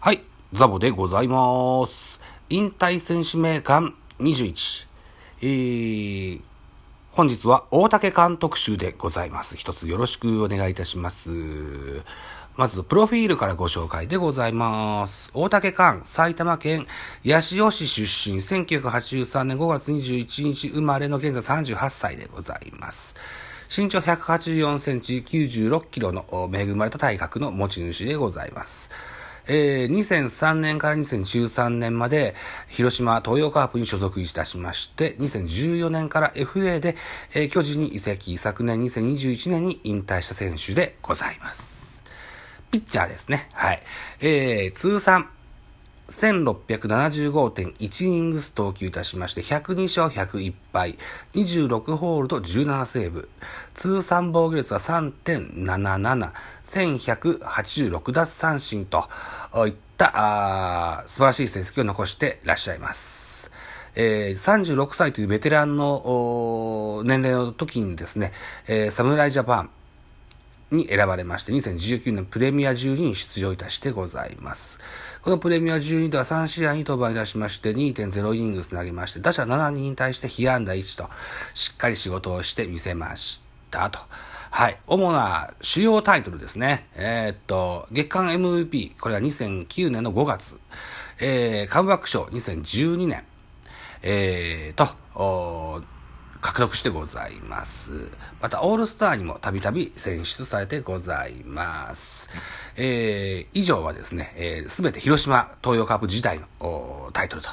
はい、ザボでございます。引退選手名鑑21。えー、本日は大竹監督集でございます。一つよろしくお願いいたします。まず、プロフィールからご紹介でございます。大竹寛、埼玉県八潮市出身、1983年5月21日生まれの現在38歳でございます。身長184センチ、96キロの恵まれた体格の持ち主でございます。えー、2003年から2013年まで、広島東洋カープに所属いたしまして、2014年から FA で、えー、巨人に移籍、昨年2021年に引退した選手でございます。ピッチャーですね。はい。えー、通算、1675.1イニングス投球いたしまして、102勝101敗、26ホールド17セーブ、通算防御率は3.77、1186奪三振といった素晴らしい成績を残していらっしゃいます。えー、36歳というベテランの年齢の時にですね、えー、侍ジャパンに選ばれまして、2019年プレミア12に出場いたしてございます。このプレミア12では3試合に登板いたしまして2.0イニングス投げまして、打者7人に対して被安打1と、しっかり仕事をしてみせましたと。はい。主な主要タイトルですね。えー、っと、月間 MVP、これは2009年の5月。えー、カムバック賞2012年。えー、と、獲得してございます。また、オールスターにもたびたび選出されてございます。えー、以上はですね、えー、すべて広島東洋カープ時代のタイトルと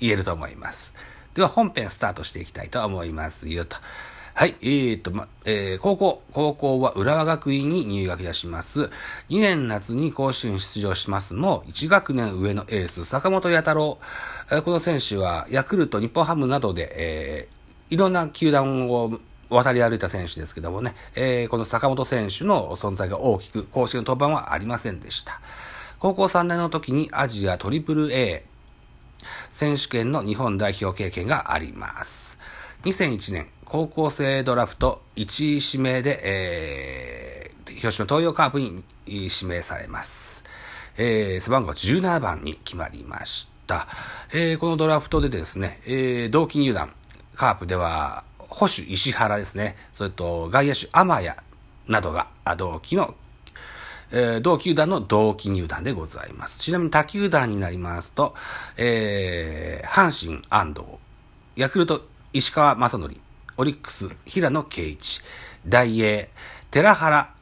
言えると思います。では本編スタートしていきたいと思いますよと。はい、えーと、ま、えー、高校、高校は浦和学院に入学いたします。2年夏に甲子園出場しますも、1学年上のエース、坂本弥太郎え。この選手は、ヤクルト、日本ハムなどで、えー、いろんな球団を渡り歩いた選手ですけどもね、えー、この坂本選手の存在が大きく、公式の登板はありませんでした。高校3年の時にアジアトリプル A 選手権の日本代表経験があります。2001年、高校生ドラフト1位指名で、えー、広島東洋カープに指名されます。えー、背番号17番に決まりました。えー、このドラフトでですね、えー、同期入団、カープでは、保守石原ですね、それと外野手天谷などが同期の、えー、同球団の同期入団でございます。ちなみに他球団になりますと、えー、阪神安藤、ヤクルト石川正則、オリックス平野圭一、大英、寺原、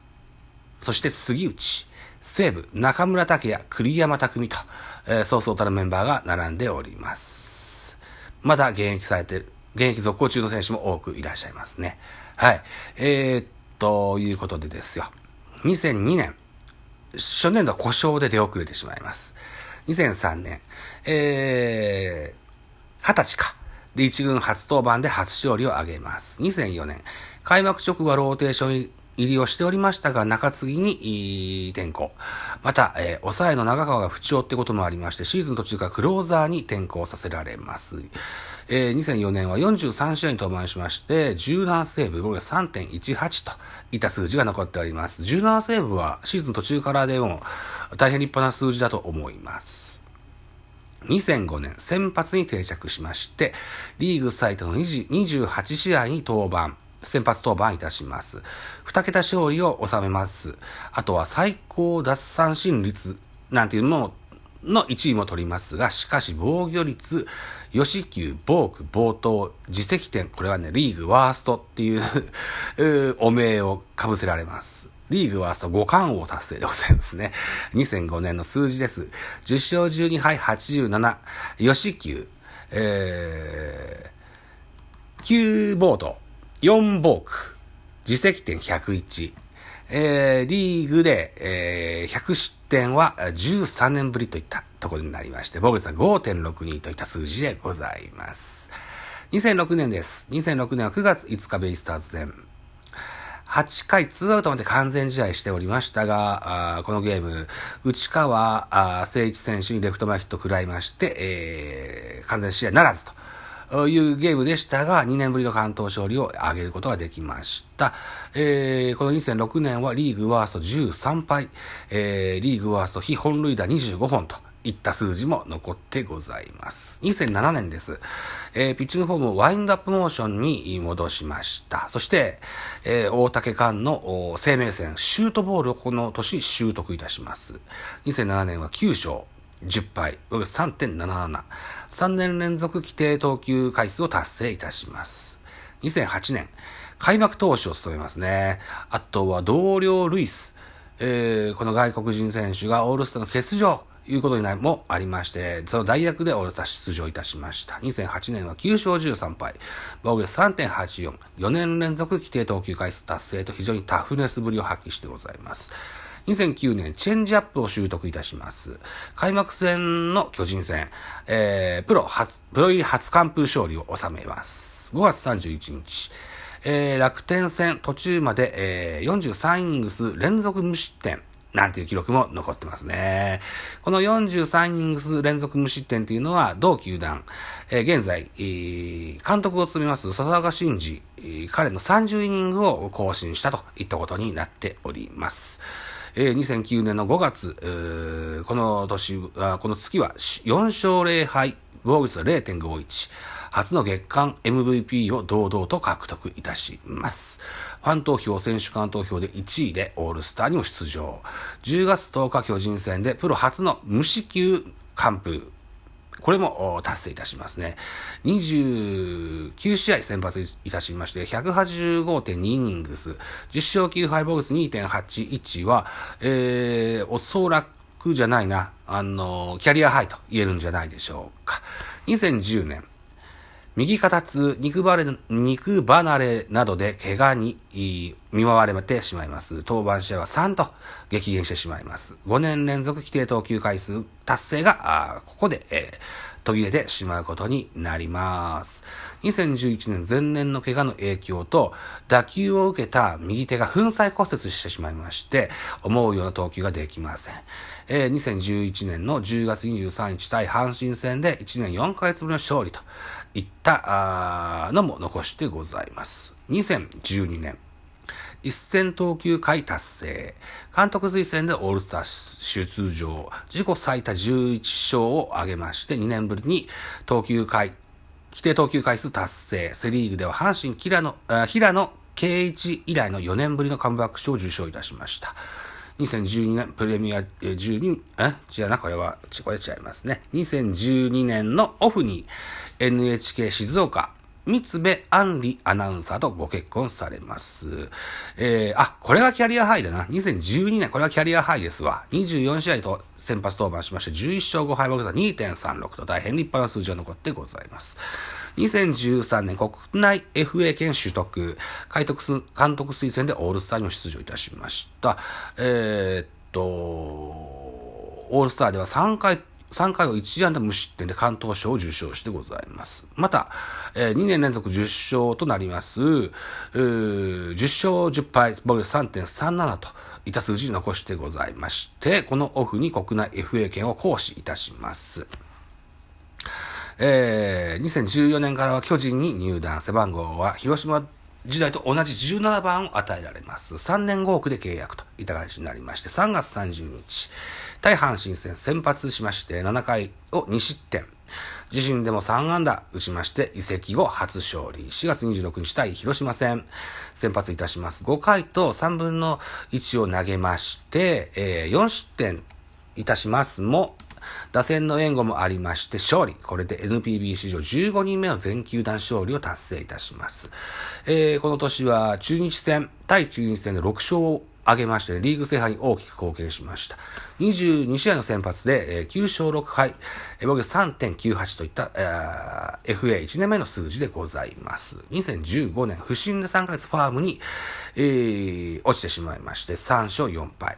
そして杉内、西武中村拓也、栗山匠と、えー、そうそうたるメンバーが並んでおります。まだ現役されてる、現役続行中の選手も多くいらっしゃいますね。はい。えー、ということでですよ。2002年、初年度は故障で出遅れてしまいます。2003年、えー、20歳か。で、一軍初登板で初勝利を挙げます。2004年、開幕直後はローテーション入りをしておりましたが、中継ぎに転向。また、えー、抑えの長川が不調ってこともありまして、シーズン途中からクローザーに転向させられます。えー、2004年は43試合に登板しまして、17セーブ、僕は3.18といった数字が残っております。17セーブはシーズン途中からでも大変立派な数字だと思います。2005年、先発に定着しまして、リーグ最多の28試合に登板。先発登板いたします。二桁勝利を収めます。あとは最高奪三振率なんていうのの1位も取りますが、しかし防御率、吉球、ボーク、冒頭、自責点、これはね、リーグワーストっていう お名を被せられます。リーグワースト5冠王達成でございますね。2005年の数字です。10勝12敗87、吉球、えー、9ボート、4ボーク、自責点101、えー、リーグで、えー、100失点は13年ぶりといったところになりまして、防御率は5.62といった数字でございます。2006年です。2006年は9月5日ベイスターズ戦。8回2アウトまで完全試合しておりましたが、あこのゲーム、内川誠一選手にレフト前ヒット食らいまして、えー、完全試合ならずと。いうゲームでしたが、2年ぶりの関東勝利を挙げることができました。えー、この2006年はリーグワースト13敗、えー、リーグワースト非本塁打25本と、いった数字も残ってございます。2007年です。えー、ピッチングフォームをワインドアップモーションに戻しました。そして、えー、大竹館の生命線、シュートボールをこの年習得いたします。2007年は9勝。10敗、3.77。3年連続規定投球回数を達成いたします。2008年、開幕投手を務めますね。あとは同僚ルイス。えー、この外国人選手がオールスターの欠場。いうことになりもありまして、その代役でオールスター出場いたしました。2008年は9勝13敗、防御3.84、4年連続規定投球回数達成と非常にタフネスぶりを発揮してございます。2009年、チェンジアップを習得いたします。開幕戦の巨人戦、えー、プロ初、プロ入り初完封勝利を収めます。5月31日、えー、楽天戦途中まで、えー、43イニングス連続無失点。なんていう記録も残ってますね。この43イニングス連続無失点というのは、同球団、えー、現在、えー、監督を務めます笹岡慎二、えー、彼の30イニングを更新したといったことになっております。えー、2009年の5月、この年、はこの月は4勝0敗、防御率は0.51。初の月間 MVP を堂々と獲得いたします。ファン投票、選手間投票で1位でオールスターにも出場。10月10日巨人戦でプロ初の無四球完封。これも達成いたしますね。29試合先発いたしまして、185.2イニングス、10勝9敗防御率2.81は、えー、おそらくじゃないな、あの、キャリアハイと言えるんじゃないでしょうか。2010年、右肩痛、肉離れ、肉離れなどで怪我に見舞われてしまいます。登板者は3と激減してしまいます。5年連続規定投球回数達成が、ここで、えー、途切れてしまうことになります。2011年前年の怪我の影響と、打球を受けた右手が粉砕骨折してしまいまして、思うような投球ができません。えー、2011年の10月23日対阪神戦で1年4ヶ月ぶりの勝利といったのも残してございます。2012年、一戦投球回達成。監督推薦でオールスター出場。自己最多11勝を挙げまして、2年ぶりに投球回、規定投球回数達成。セリーグでは阪神平野、平野圭一以来の4年ぶりのカムバック賞を受賞いたしました。2012年プレミア12、え違うな、これは、これ違いますね。2012年のオフに NHK 静岡、三つ部杏里アナウンサーとご結婚されます。えー、あ、これがキャリアハイだな。2012年、これはキャリアハイですわ。24試合と先発登板しまして、11勝5敗6差2.36と大変立派な数字が残ってございます。2013年国内 FA 権取得、監督監督推薦でオールスターにも出場いたしました。えー、っと、オールスターでは3回3回を1安打無失点で関東賞を受賞してございます。また、えー、2年連続10勝となります、10勝10敗、防御3.37といった数字に残してございまして、このオフに国内 FA 権を行使いたします。えー、2014年からは巨人に入団、背番号は広島時代と同じ17番を与えられます。3年5億で契約といった感じになりまして、3月30日、対阪神戦先発しまして、7回を2失点。自身でも3安打打ちまして、移籍後初勝利。4月26日対広島戦、先発いたします。5回と3分の1を投げまして、えー、4失点いたしますも、打線の援護もありまして勝利。これで NPB 史上15人目の全球団勝利を達成いたします。えー、この年は中日戦、対中日戦で6勝を挙げまして、リーグ制覇に大きく貢献しました。22試合の先発で、えー、9勝6敗、えー、僕3.98といった、えー、FA1 年目の数字でございます。2015年、不審で3ヶ月ファームに、えー、落ちてしまいまして、3勝4敗。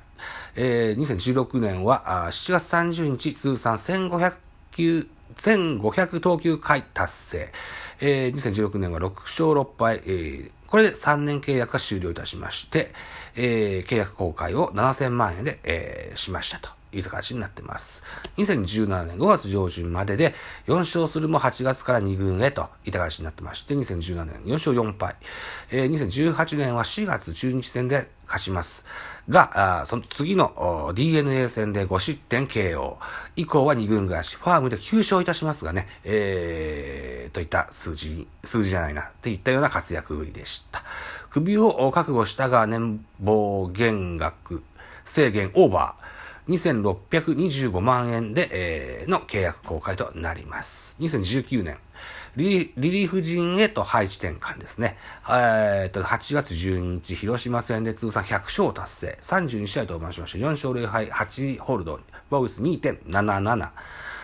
えー、2016年はあ7月30日通算1500球、1500投球回達成。えー、2016年は6勝6敗、えー、これで3年契約が終了いたしまして、えー、契約公開を7000万円で、えー、しましたと。いう形になってます。2017年5月上旬までで4勝するも8月から2軍へといった形になってまして、2017年4勝4敗。えー、2018年は4月中日戦で勝ちます。が、あその次の DNA 戦で5失点 KO。以降は2軍暮らし。ファームで9勝いたしますがね、えー、といった数字、数字じゃないな、っていったような活躍ぶりでした。首を覚悟したが年俸減額制限オーバー。2625万円で、えー、の契約公開となります。2019年、リリーフ陣へと配置転換ですね。えー、と、8月12日、広島戦で通算100勝達成。32試合登板しました。4勝0敗、8ホールド、防御率2.77。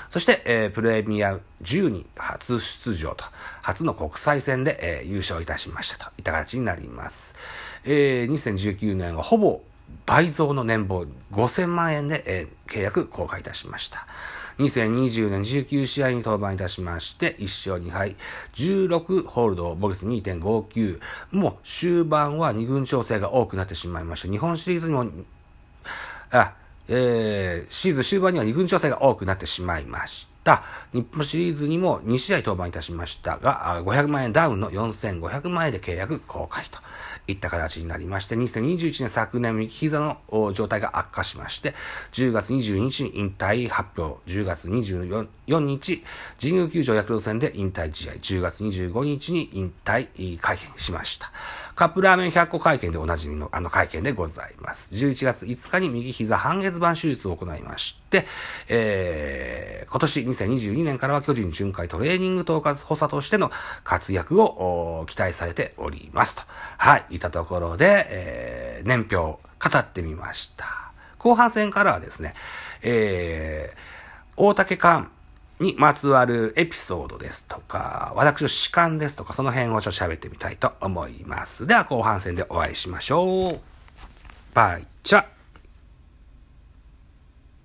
そして、えー、プレミア10に初出場と、初の国際戦で、えー、優勝いたしましたといった形になります。えー、2019年はほぼ倍増の年俸5000万円で、えー、契約公開いたしました。2020年19試合に登板いたしまして、1勝2敗、16ホールド、ボルス2.59。もう終盤は2軍調整が多くなってしまいました。日本シリーズにも、あ、えー、シーズン終盤には2軍調整が多くなってしまいました。日本シリーズにも2試合登板いたしましたが、500万円ダウンの4500万円で契約公開と。いった形になりまして、2021年昨年右膝の状態が悪化しまして、10月22日に引退発表、10月24日、神宮球場ヤクルト戦で引退試合、10月25日に引退会見しました。カップラーメン100個会見でおなじみのあの会見でございます。11月5日に右膝半月板手術を行いまして、えー、今年2022年からは巨人巡回トレーニング統括補佐としての活躍を期待されておりますと。はい、いたところで、えー、年表を語ってみました。後半戦からはですね、えー、大竹寛にまつわるエピソードですとか、私の主観ですとか、その辺をちょっと喋ってみたいと思います。では後半戦でお会いしましょう。バイチャ